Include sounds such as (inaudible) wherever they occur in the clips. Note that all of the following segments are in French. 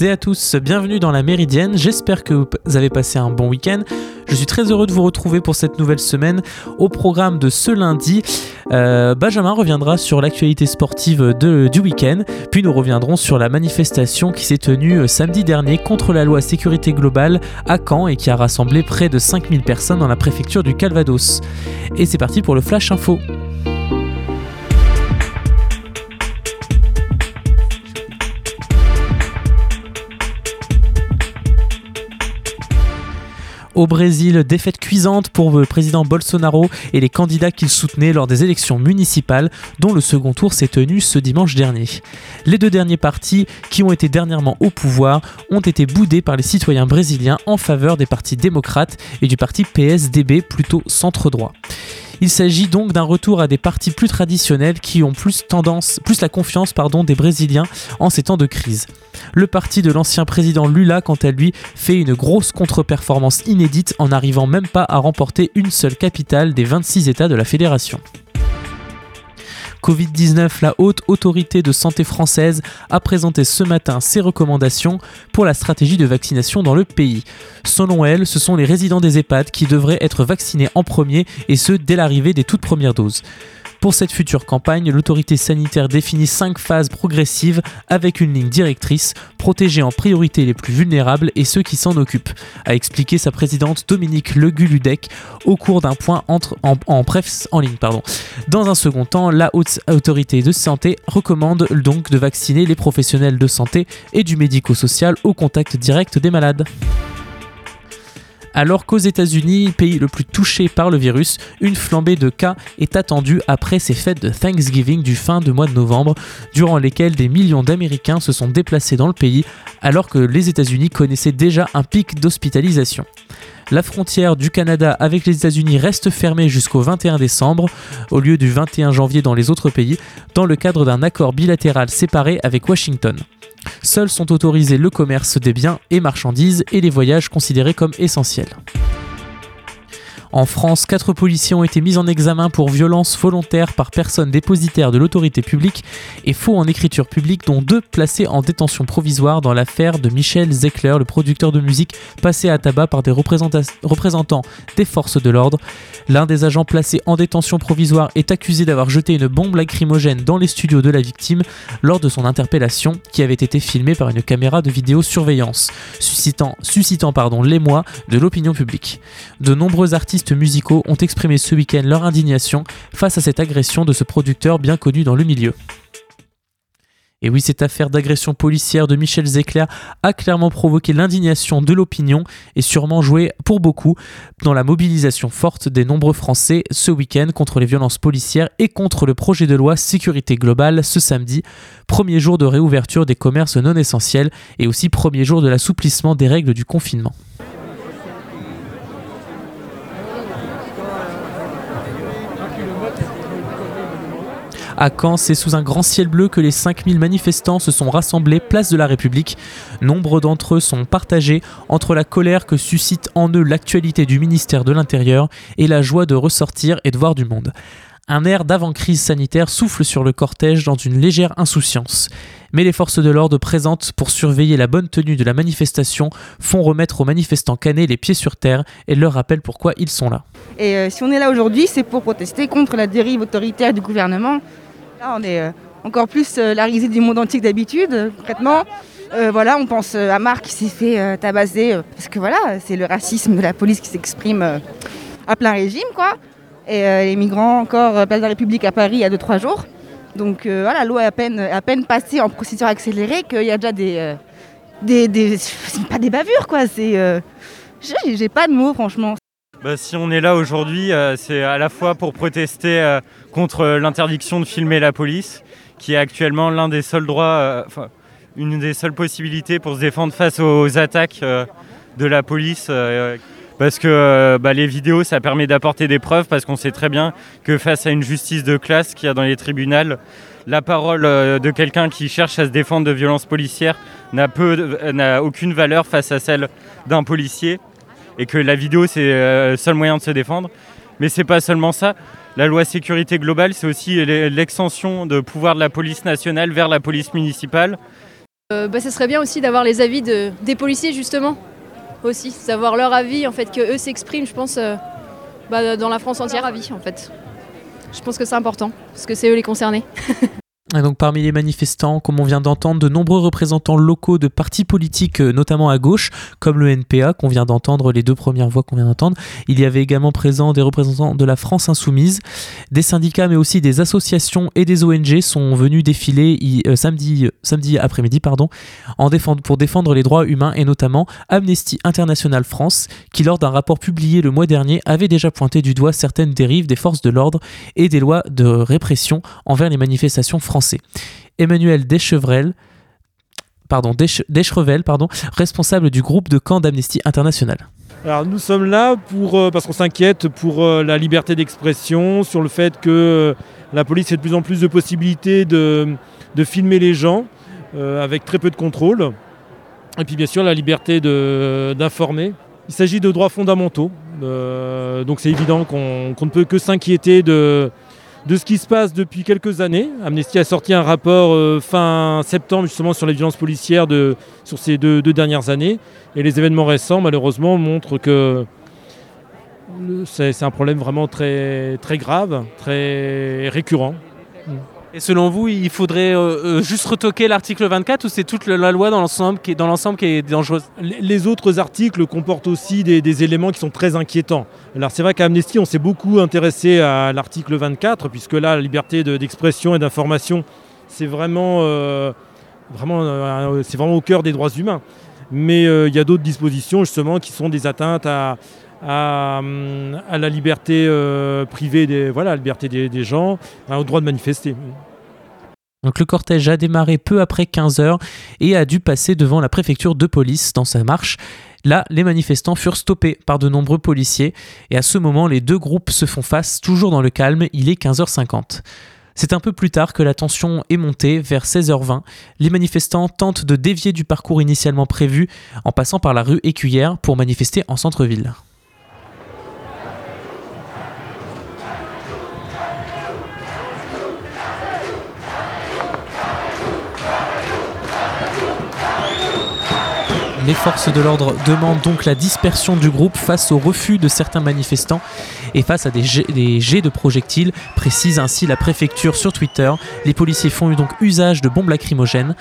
et à tous, bienvenue dans la Méridienne, j'espère que vous avez passé un bon week-end. Je suis très heureux de vous retrouver pour cette nouvelle semaine. Au programme de ce lundi, euh, Benjamin reviendra sur l'actualité sportive du week-end, puis nous reviendrons sur la manifestation qui s'est tenue euh, samedi dernier contre la loi sécurité globale à Caen et qui a rassemblé près de 5000 personnes dans la préfecture du Calvados. Et c'est parti pour le Flash Info. Au Brésil, défaite cuisante pour le président Bolsonaro et les candidats qu'il soutenait lors des élections municipales, dont le second tour s'est tenu ce dimanche dernier. Les deux derniers partis, qui ont été dernièrement au pouvoir, ont été boudés par les citoyens brésiliens en faveur des partis démocrates et du parti PSDB plutôt centre-droit. Il s'agit donc d'un retour à des partis plus traditionnels qui ont plus tendance, plus la confiance pardon, des Brésiliens en ces temps de crise. Le parti de l'ancien président Lula, quant à lui, fait une grosse contre-performance inédite en n'arrivant même pas à remporter une seule capitale des 26 États de la fédération. Covid-19, la haute autorité de santé française a présenté ce matin ses recommandations pour la stratégie de vaccination dans le pays. Selon elle, ce sont les résidents des EHPAD qui devraient être vaccinés en premier et ce dès l'arrivée des toutes premières doses. Pour cette future campagne, l'autorité sanitaire définit cinq phases progressives avec une ligne directrice, protéger en priorité les plus vulnérables et ceux qui s'en occupent, a expliqué sa présidente Dominique Leguludec au cours d'un point entre, en, en, en ligne. Dans un second temps, la haute autorité de santé recommande donc de vacciner les professionnels de santé et du médico-social au contact direct des malades alors qu'aux États-Unis, pays le plus touché par le virus, une flambée de cas est attendue après ces fêtes de Thanksgiving du fin de mois de novembre, durant lesquelles des millions d'Américains se sont déplacés dans le pays, alors que les États-Unis connaissaient déjà un pic d'hospitalisation. La frontière du Canada avec les États-Unis reste fermée jusqu'au 21 décembre, au lieu du 21 janvier dans les autres pays, dans le cadre d'un accord bilatéral séparé avec Washington. Seuls sont autorisés le commerce des biens et marchandises et les voyages considérés comme essentiels. En France, quatre policiers ont été mis en examen pour violence volontaire par personne dépositaire de l'autorité publique et faux en écriture publique, dont deux placés en détention provisoire dans l'affaire de Michel Zecler, le producteur de musique passé à tabac par des représentants des forces de l'ordre. L'un des agents placés en détention provisoire est accusé d'avoir jeté une bombe lacrymogène dans les studios de la victime lors de son interpellation, qui avait été filmée par une caméra de vidéosurveillance, suscitant, suscitant l'émoi de l'opinion publique. De nombreux artistes musicaux ont exprimé ce week-end leur indignation face à cette agression de ce producteur bien connu dans le milieu. Et oui, cette affaire d'agression policière de Michel Zecler a clairement provoqué l'indignation de l'opinion et sûrement joué pour beaucoup dans la mobilisation forte des nombreux Français ce week-end contre les violences policières et contre le projet de loi sécurité globale ce samedi, premier jour de réouverture des commerces non essentiels et aussi premier jour de l'assouplissement des règles du confinement. À Caen, c'est sous un grand ciel bleu que les 5000 manifestants se sont rassemblés place de la République. Nombre d'entre eux sont partagés entre la colère que suscite en eux l'actualité du ministère de l'Intérieur et la joie de ressortir et de voir du monde. Un air d'avant-crise sanitaire souffle sur le cortège dans une légère insouciance. Mais les forces de l'ordre présentes pour surveiller la bonne tenue de la manifestation font remettre aux manifestants canés les pieds sur terre et leur rappellent pourquoi ils sont là. Et euh, si on est là aujourd'hui, c'est pour protester contre la dérive autoritaire du gouvernement On est euh, encore plus euh, la risée du monde antique d'habitude, concrètement. Euh, voilà, on pense à Marc qui s'est fait tabasser, parce que voilà, c'est le racisme de la police qui s'exprime à plein régime, quoi. Et les migrants, encore, place de la République à Paris il y a 2-3 jours. Donc voilà, la loi est à peine, passée en procédure accélérée qu'il y a déjà des. des, pas des bavures, quoi. C'est. J'ai pas de mots, franchement. Bah, si on est là aujourd'hui, c'est à la fois pour protester contre l'interdiction de filmer la police, qui est actuellement l'un des seuls droits, euh, une des seules possibilités pour se défendre face aux attaques de la police. parce que bah, les vidéos, ça permet d'apporter des preuves, parce qu'on sait très bien que face à une justice de classe qu'il y a dans les tribunaux, la parole de quelqu'un qui cherche à se défendre de violences policières n'a aucune valeur face à celle d'un policier et que la vidéo c'est euh, le seul moyen de se défendre. Mais c'est pas seulement ça. La loi sécurité globale, c'est aussi l'extension de pouvoir de la police nationale vers la police municipale. Euh, bah, serait bien aussi d'avoir les avis de, des policiers justement aussi, savoir leur avis en fait, que eux s'expriment, je pense, euh, bah, dans la France entière avis en fait. Je pense que c'est important parce que c'est eux les concernés. (laughs) Donc parmi les manifestants, comme on vient d'entendre, de nombreux représentants locaux de partis politiques, euh, notamment à gauche, comme le NPA, qu'on vient d'entendre, les deux premières voix qu'on vient d'entendre. Il y avait également présent des représentants de la France insoumise, des syndicats, mais aussi des associations et des ONG sont venus défiler euh, samedi, samedi après-midi pardon, pour défendre les droits humains, et notamment Amnesty International France, qui lors d'un rapport publié le mois dernier avait déjà pointé du doigt certaines dérives des forces de l'ordre et des lois de répression envers les manifestations françaises. Emmanuel Deschevrevel, pardon, Deschrevel, pardon, responsable du groupe de camp d'Amnesty International. Alors nous sommes là pour, euh, parce qu'on s'inquiète pour euh, la liberté d'expression, sur le fait que euh, la police ait de plus en plus de possibilités de, de filmer les gens avec très peu de contrôle. Et puis bien sûr la liberté d'informer. Il s'agit de droits fondamentaux. donc c'est évident qu'on ne peut que s'inquiéter de, de ce qui se passe depuis quelques années. Amnesty a sorti un rapport euh, fin septembre justement sur les violences policières sur ces deux, dernières années. Et les événements récents, malheureusement, montrent que c'est un problème vraiment très grave, très récurrent. Et selon vous, il faudrait euh, euh, juste retoquer l'article 24 ou c'est toute la loi dans l'ensemble qui, qui est dangereuse? Les autres articles comportent aussi des, éléments qui sont très inquiétants. Alors c'est vrai qu'à Amnesty, on s'est beaucoup intéressé à l'article 24, puisque là, la liberté d'expression et d'information, c'est vraiment, euh, vraiment, c'est vraiment au cœur des droits humains. Mais il y a d'autres dispositions justement qui sont des atteintes à, à, la liberté privée, des, voilà, la liberté des, gens, au droit de manifester. Donc le cortège a démarré peu après 15 heures et a dû passer devant la préfecture de police dans sa marche. Là, les manifestants furent stoppés par de nombreux policiers et à ce moment, les deux groupes se font face, toujours dans le calme, il est 15h50. C'est un peu plus tard que la tension est montée, vers 16h20. Les manifestants tentent de dévier du parcours initialement prévu en passant par la rue Écuyère pour manifester en centre-ville. Les forces de l'ordre demandent donc la dispersion du groupe face au refus de certains manifestants et face à des jets, de projectiles, précise ainsi la préfecture sur Twitter. Les policiers font donc usage de bombes lacrymogènes.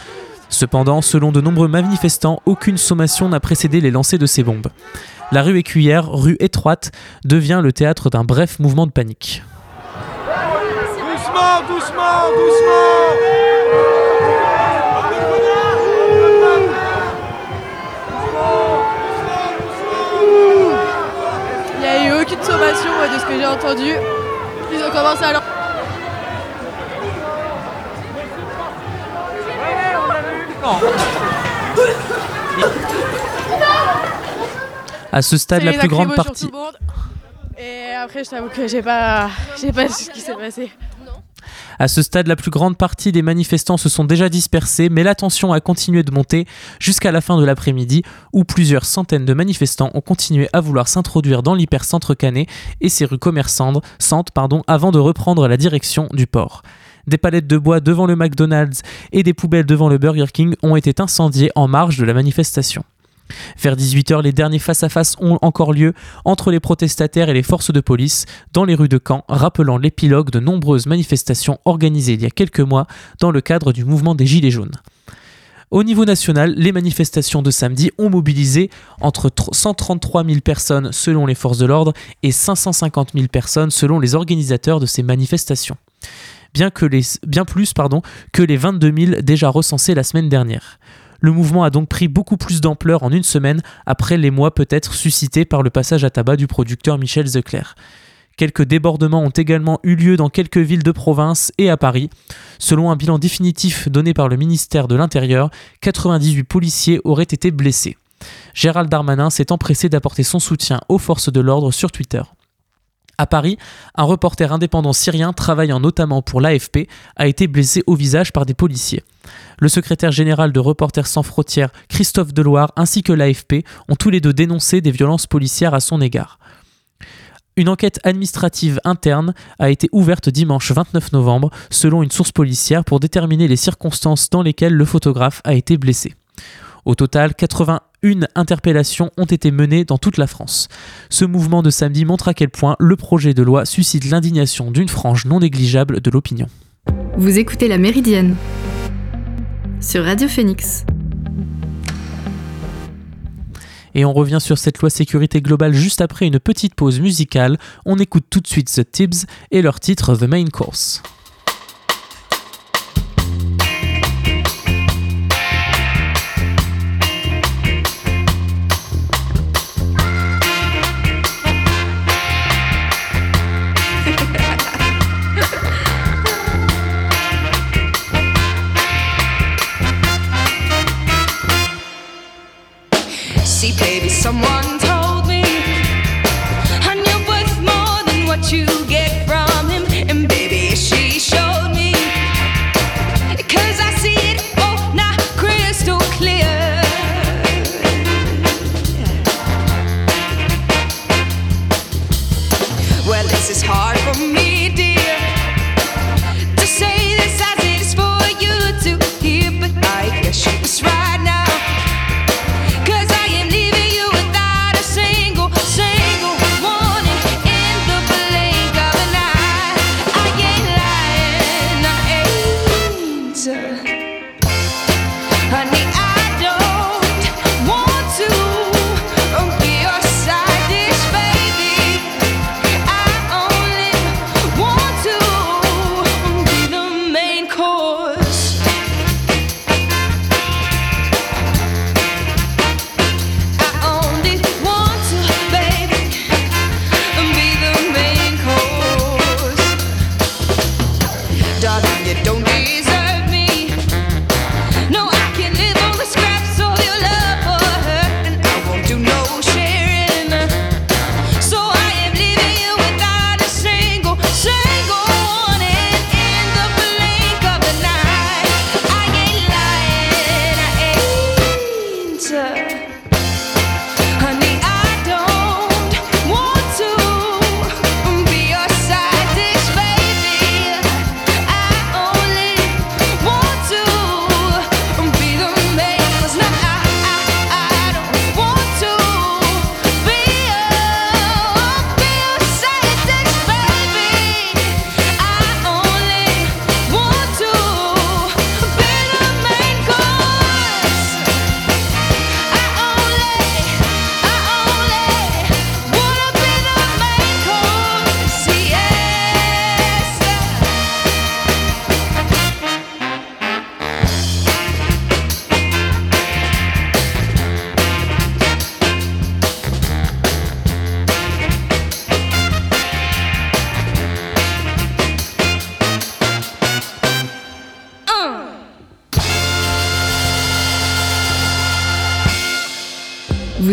Cependant, selon de nombreux manifestants, aucune sommation n'a précédé les lancers de ces bombes. La rue Écuyère, rue étroite, devient le théâtre d'un bref mouvement de panique. Doucement, doucement, doucement entendu. Ils ont commencé à leur... À ce stade, la plus grande partie. Et après, je t'avoue que j'ai pas, j'ai pas ce qui s'est passé. À ce stade, la plus grande partie des manifestants se sont déjà dispersés, mais la tension a continué de monter jusqu'à la fin de l'après-midi, où plusieurs centaines de manifestants ont continué à vouloir s'introduire dans l'hypercentre Canet et ses rues commerçantes avant de reprendre la direction du port. Des palettes de bois devant le McDonald's et des poubelles devant le Burger King ont été incendiées en marge de la manifestation. Vers 18h, les derniers face-à-face ont encore lieu entre les protestataires et les forces de police dans les rues de Caen, rappelant l'épilogue de nombreuses manifestations organisées il y a quelques mois dans le cadre du mouvement des Gilets jaunes. Au niveau national, les manifestations de samedi ont mobilisé entre 133 000 personnes selon les forces de l'ordre et 550 000 personnes selon les organisateurs de ces manifestations. Bien, que les, bien plus pardon, que les 22 000 déjà recensés la semaine dernière. Le mouvement a donc pris beaucoup plus d'ampleur en une semaine après les mois peut-être suscités par le passage à tabac du producteur Michel Zecler. Quelques débordements ont également eu lieu dans quelques villes de province et à Paris. Selon un bilan définitif donné par le ministère de l'Intérieur, 98 policiers auraient été blessés. Gérald Darmanin s'est empressé d'apporter son soutien aux forces de l'ordre sur Twitter. À Paris, un reporter indépendant syrien travaillant notamment pour l'AFP a été blessé au visage par des policiers. Le secrétaire général de Reporters sans frontières, Christophe Deloire, ainsi que l'AFP ont tous les deux dénoncé des violences policières à son égard. Une enquête administrative interne a été ouverte dimanche 29 novembre, selon une source policière, pour déterminer les circonstances dans lesquelles le photographe a été blessé. Au total, 81 interpellations ont été menées dans toute la France. Ce mouvement de samedi montre à quel point le projet de loi suscite l'indignation d'une frange non négligeable de l'opinion. Vous écoutez La Méridienne sur Radio Phoenix. Et on revient sur cette loi sécurité globale juste après une petite pause musicale. On écoute tout de suite The Tibbs et leur titre The Main Course.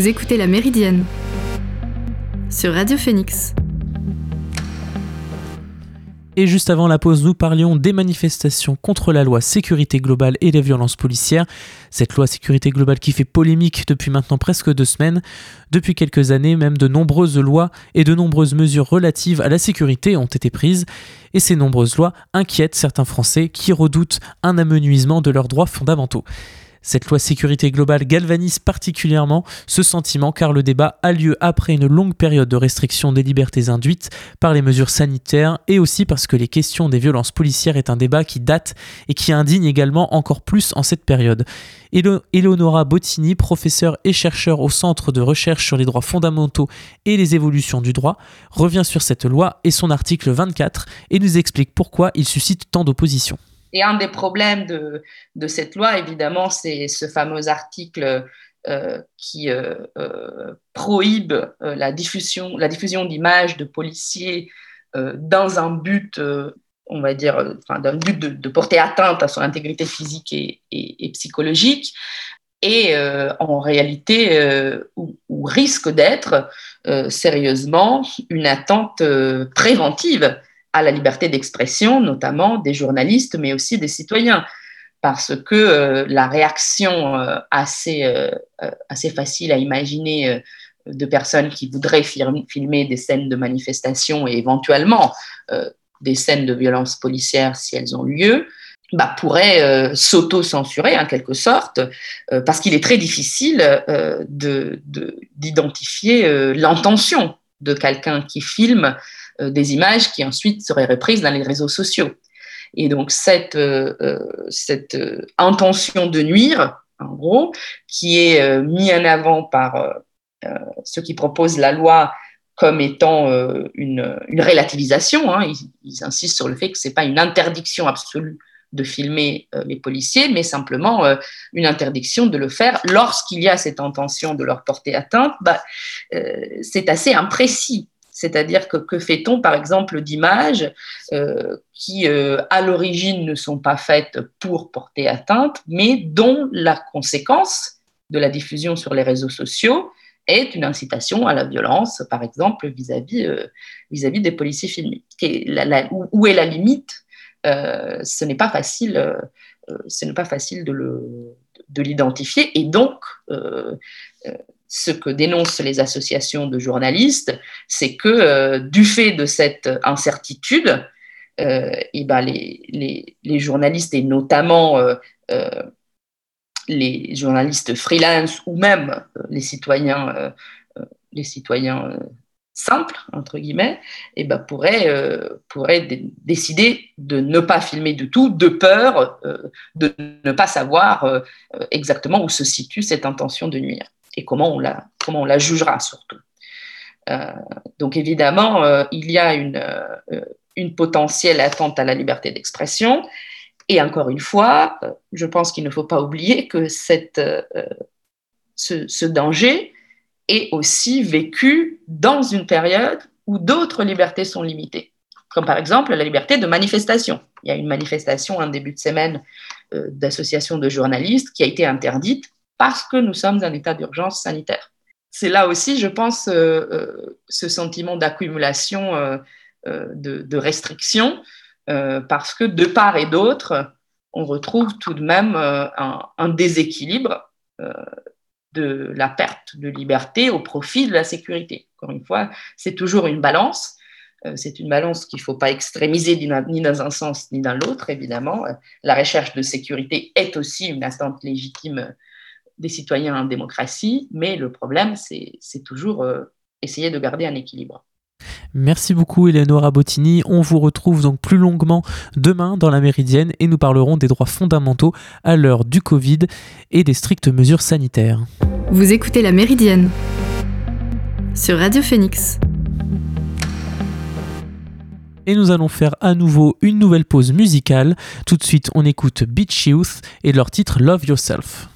Vous écoutez La Méridienne sur Radio Phoenix. Et juste avant la pause, nous parlions des manifestations contre la loi sécurité globale et les violences policières. Cette loi sécurité globale qui fait polémique depuis maintenant presque deux semaines. Depuis quelques années, même de nombreuses lois et de nombreuses mesures relatives à la sécurité ont été prises. Et ces nombreuses lois inquiètent certains Français qui redoutent un amenuisement de leurs droits fondamentaux. Cette loi sécurité globale galvanise particulièrement ce sentiment car le débat a lieu après une longue période de restriction des libertés induites par les mesures sanitaires et aussi parce que les questions des violences policières est un débat qui date et qui indigne également encore plus en cette période. Eleonora Bottini, professeure et chercheur au Centre de recherche sur les droits fondamentaux et les évolutions du droit, revient sur cette loi et son article 24 et nous explique pourquoi il suscite tant d'opposition. Et un des problèmes de, cette loi, évidemment, c'est ce fameux article euh, qui euh, euh, prohibe euh, la diffusion, la diffusion d'images de policiers dans un but, on va dire, d'un but de, porter atteinte à son intégrité physique et, psychologique, et en réalité, ou, ou risque d'être sérieusement une attente préventive à la liberté d'expression, notamment des journalistes, mais aussi des citoyens, parce que euh, la réaction euh, assez, euh, assez facile à imaginer de personnes qui voudraient filmer des scènes de manifestation et éventuellement des scènes de violence policière si elles ont lieu, bah, pourraient euh, s'auto-censurer en quelque sorte, parce qu'il est très difficile de- de- d'identifier l'intention de quelqu'un qui filme euh, des images qui ensuite seraient reprises dans les réseaux sociaux. Et donc cette, euh, euh, cette intention de nuire, en gros, qui est mise en avant par ceux qui proposent la loi comme étant une, une relativisation. hein. Ils, ils insistent sur le fait que ce n'est pas une interdiction absolue de filmer euh, les policiers, mais simplement euh, une interdiction de le faire lorsqu'il y a cette intention de leur porter atteinte. Bah, euh, c'est assez imprécis. C'est-à-dire que que fait-on, par exemple, d'images qui, à l'origine, ne sont pas faites pour porter atteinte, mais dont la conséquence de la diffusion sur les réseaux sociaux est une incitation à la violence, par exemple, vis-à-vis euh, vis-à-vis des policiers filmés. Où est la limite Euh, Ce n'est pas facile, euh, euh, pas facile de le- de l'identifier. Et donc, ce que dénoncent les associations de journalistes, c'est que du fait de cette incertitude, et ben les, les- les journalistes et notamment les journalistes freelance ou même les citoyens, les citoyens simples, entre guillemets, et ben pourraient, euh, pourraient dé- décider de ne pas filmer du tout, de peur euh, de ne pas savoir euh, exactement où se situe cette intention de nuire et comment on la, comment on la jugera surtout. Donc évidemment, il y a une, une potentielle attente à la liberté d'expression. Et encore une fois, je pense qu'il ne faut pas oublier que cette, ce, ce danger est aussi vécu dans une période où d'autres libertés sont limitées, comme par exemple la liberté de manifestation. Il y a une manifestation en début de semaine euh, d'associations de journalistes qui a été interdite parce que nous sommes en état d'urgence sanitaire. C'est là aussi, je pense, euh, euh, ce sentiment d'accumulation euh, de, restrictions, parce que de part et d'autre, on retrouve tout de même un, un déséquilibre de la perte de liberté au profit de la sécurité. Encore une fois, c'est toujours une balance. Euh, C'est une balance qu'il ne faut pas extrémiser ni dans- un sens ni dans l'autre, évidemment. Euh, La recherche de sécurité est aussi une attente légitime euh, des citoyens en démocratie, mais le problème, c'est toujours essayer de garder un équilibre. Merci beaucoup Eleonora Bottini. On vous retrouve donc plus longuement demain dans la Méridienne et nous parlerons des droits fondamentaux à l'heure du Covid et des strictes mesures sanitaires. Vous écoutez La Méridienne sur Radio Phoenix. Et nous allons faire à nouveau une nouvelle pause musicale. Tout de suite, on écoute Beach Youth et leur titre Love Yourself.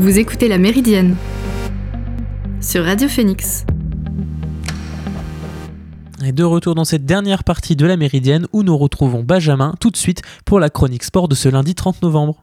Vous écoutez La Méridienne sur Radio Phoenix. Et de retour dans cette dernière partie de la Méridienne où nous retrouvons Benjamin tout de suite pour la chronique sport de ce lundi 30 novembre.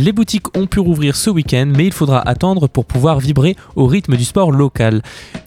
Les boutiques ont pu rouvrir ce week-end, mais il faudra attendre pour pouvoir vibrer au rythme du sport local.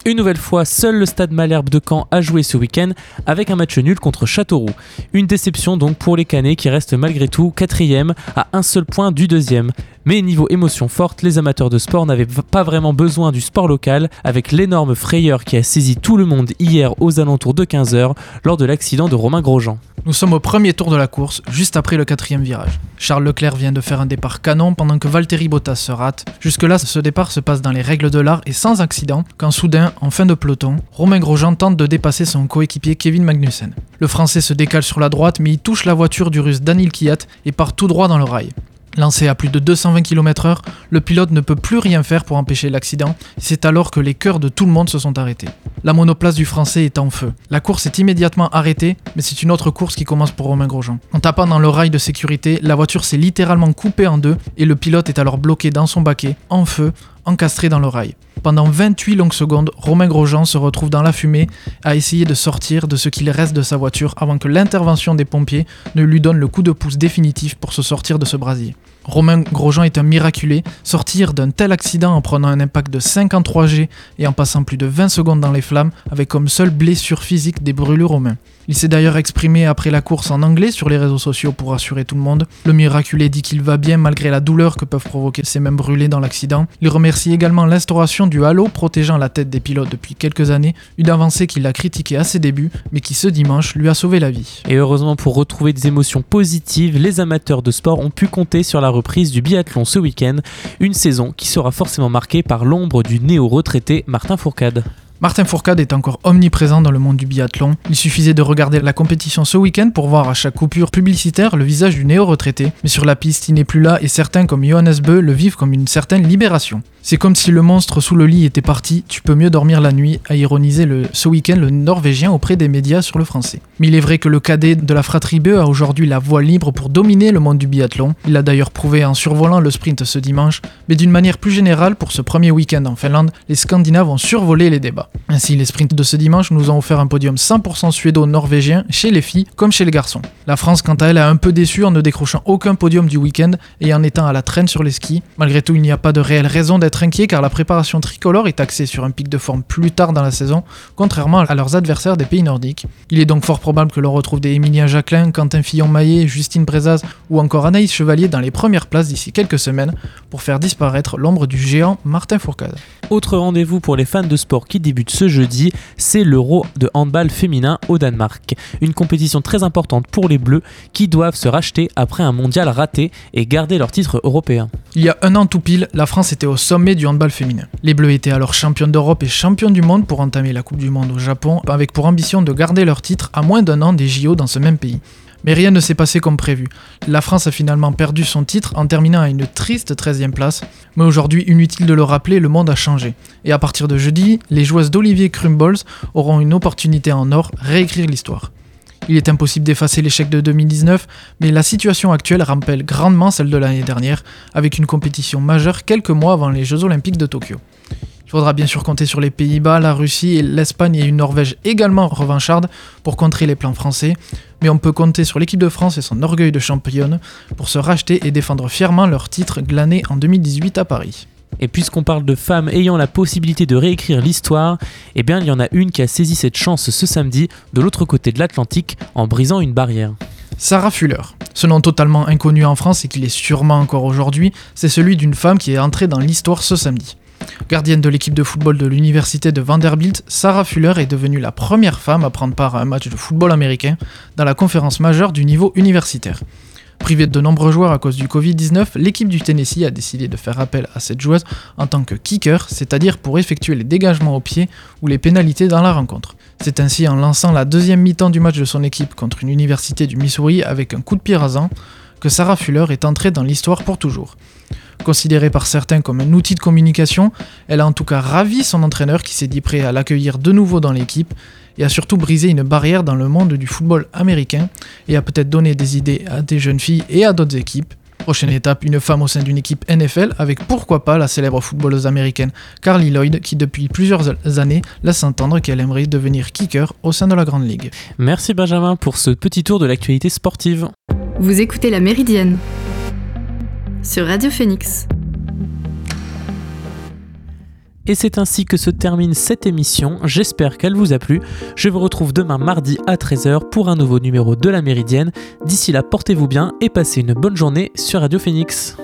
Une nouvelle fois, seul le stade Malherbe de Caen a joué ce week-end avec un match nul contre Châteauroux. Une déception donc pour les Canets qui restent malgré tout quatrième à un seul point du deuxième. Mais niveau émotion forte, les amateurs de sport n'avaient pas vraiment besoin du sport local avec l'énorme frayeur qui a saisi tout le monde hier aux alentours de 15h lors de l'accident de Romain Grosjean. Nous sommes au premier tour de la course, juste après le quatrième virage. Charles Leclerc vient de faire un départ canon pendant que Valtteri Bottas se rate. Jusque-là, ce départ se passe dans les règles de l'art et sans accident, quand soudain, en fin de peloton, Romain Grosjean tente de dépasser son coéquipier Kevin Magnussen. Le Français se décale sur la droite, mais il touche la voiture du russe Daniel Kiat et part tout droit dans le rail. Lancé à plus de 220 km/h, le pilote ne peut plus rien faire pour empêcher l'accident. C'est alors que les cœurs de tout le monde se sont arrêtés. La monoplace du Français est en feu. La course est immédiatement arrêtée, mais c'est une autre course qui commence pour Romain Grosjean. En tapant dans le rail de sécurité, la voiture s'est littéralement coupée en deux et le pilote est alors bloqué dans son baquet, en feu, encastré dans le rail. Pendant 28 longues secondes, Romain Grosjean se retrouve dans la fumée à essayer de sortir de ce qu'il reste de sa voiture avant que l'intervention des pompiers ne lui donne le coup de pouce définitif pour se sortir de ce brasier. Romain Grosjean est un miraculé, sortir d'un tel accident en prenant un impact de 53 G et en passant plus de 20 secondes dans les flammes avec comme seule blessure physique des brûlures aux mains. Il s'est d'ailleurs exprimé après la course en anglais sur les réseaux sociaux pour rassurer tout le monde. Le miraculé dit qu'il va bien malgré la douleur que peuvent provoquer ses mains brûlées dans l'accident. Il remercie également l'instauration du halo protégeant la tête des pilotes depuis quelques années, une avancée qu'il a critiquée à ses débuts, mais qui ce dimanche lui a sauvé la vie. Et heureusement pour retrouver des émotions positives, les amateurs de sport ont pu compter sur la reprise du biathlon ce week-end, une saison qui sera forcément marquée par l'ombre du néo-retraité Martin Fourcade. Martin Fourcade est encore omniprésent dans le monde du biathlon. Il suffisait de regarder la compétition ce week-end pour voir à chaque coupure publicitaire le visage du néo-retraité. Mais sur la piste, il n'est plus là et certains comme Johannes Bö le vivent comme une certaine libération. C'est comme si le monstre sous le lit était parti, tu peux mieux dormir la nuit, a ironisé le, ce week-end le Norvégien auprès des médias sur le français. Mais il est vrai que le cadet de la fratrie Bö a aujourd'hui la voie libre pour dominer le monde du biathlon. Il l'a d'ailleurs prouvé en survolant le sprint ce dimanche, mais d'une manière plus générale, pour ce premier week-end en Finlande, les Scandinaves ont survolé les débats. Ainsi, les sprints de ce dimanche nous ont offert un podium 100% suédo-norvégien chez les filles comme chez les garçons. La France, quant à elle, a un peu déçu en ne décrochant aucun podium du week-end et en étant à la traîne sur les skis. Malgré tout, il n'y a pas de réelle raison d'être inquiet car la préparation tricolore est axée sur un pic de forme plus tard dans la saison, contrairement à leurs adversaires des pays nordiques. Il est donc fort probable que l'on retrouve des Emilien Jacquelin, Quentin Fillon-Maillet, Justine Brezaz ou encore Anaïs Chevalier dans les premières places d'ici quelques semaines pour faire disparaître l'ombre du géant Martin Fourcade. Autre rendez-vous pour les fans de sport qui ce jeudi, c'est l'Euro de handball féminin au Danemark. Une compétition très importante pour les Bleus qui doivent se racheter après un mondial raté et garder leur titre européen. Il y a un an tout pile, la France était au sommet du handball féminin. Les Bleus étaient alors championnes d'Europe et championnes du monde pour entamer la Coupe du Monde au Japon, avec pour ambition de garder leur titre à moins d'un an des JO dans ce même pays. Mais rien ne s'est passé comme prévu. La France a finalement perdu son titre en terminant à une triste 13e place. Mais aujourd'hui, inutile de le rappeler, le monde a changé. Et à partir de jeudi, les joueuses d'Olivier Crumbles auront une opportunité en or, réécrire l'histoire. Il est impossible d'effacer l'échec de 2019, mais la situation actuelle rappelle grandement celle de l'année dernière, avec une compétition majeure quelques mois avant les Jeux Olympiques de Tokyo. Il faudra bien sûr compter sur les Pays-Bas, la Russie, l'Espagne et une Norvège également revancharde pour contrer les plans français, mais on peut compter sur l'équipe de France et son orgueil de championne pour se racheter et défendre fièrement leur titre glané en 2018 à Paris. Et puisqu'on parle de femmes ayant la possibilité de réécrire l'histoire, eh bien il y en a une qui a saisi cette chance ce samedi de l'autre côté de l'Atlantique en brisant une barrière. Sarah Fuller. Ce nom totalement inconnu en France et qu'il est sûrement encore aujourd'hui, c'est celui d'une femme qui est entrée dans l'histoire ce samedi. Gardienne de l'équipe de football de l'université de Vanderbilt, Sarah Fuller est devenue la première femme à prendre part à un match de football américain dans la conférence majeure du niveau universitaire. Privée de nombreux joueurs à cause du Covid-19, l'équipe du Tennessee a décidé de faire appel à cette joueuse en tant que kicker, c'est-à-dire pour effectuer les dégagements au pied ou les pénalités dans la rencontre. C'est ainsi en lançant la deuxième mi-temps du match de son équipe contre une université du Missouri avec un coup de pied rasant que Sarah Fuller est entrée dans l'histoire pour toujours. Considérée par certains comme un outil de communication, elle a en tout cas ravi son entraîneur qui s'est dit prêt à l'accueillir de nouveau dans l'équipe et a surtout brisé une barrière dans le monde du football américain et a peut-être donné des idées à des jeunes filles et à d'autres équipes. Prochaine étape, une femme au sein d'une équipe NFL avec pourquoi pas la célèbre footballeuse américaine Carly Lloyd qui depuis plusieurs années laisse entendre qu'elle aimerait devenir kicker au sein de la Grande Ligue. Merci Benjamin pour ce petit tour de l'actualité sportive. Vous écoutez La Méridienne sur Radio Phoenix. Et c'est ainsi que se termine cette émission. J'espère qu'elle vous a plu. Je vous retrouve demain mardi à 13h pour un nouveau numéro de la Méridienne. D'ici là, portez-vous bien et passez une bonne journée sur Radio Phoenix.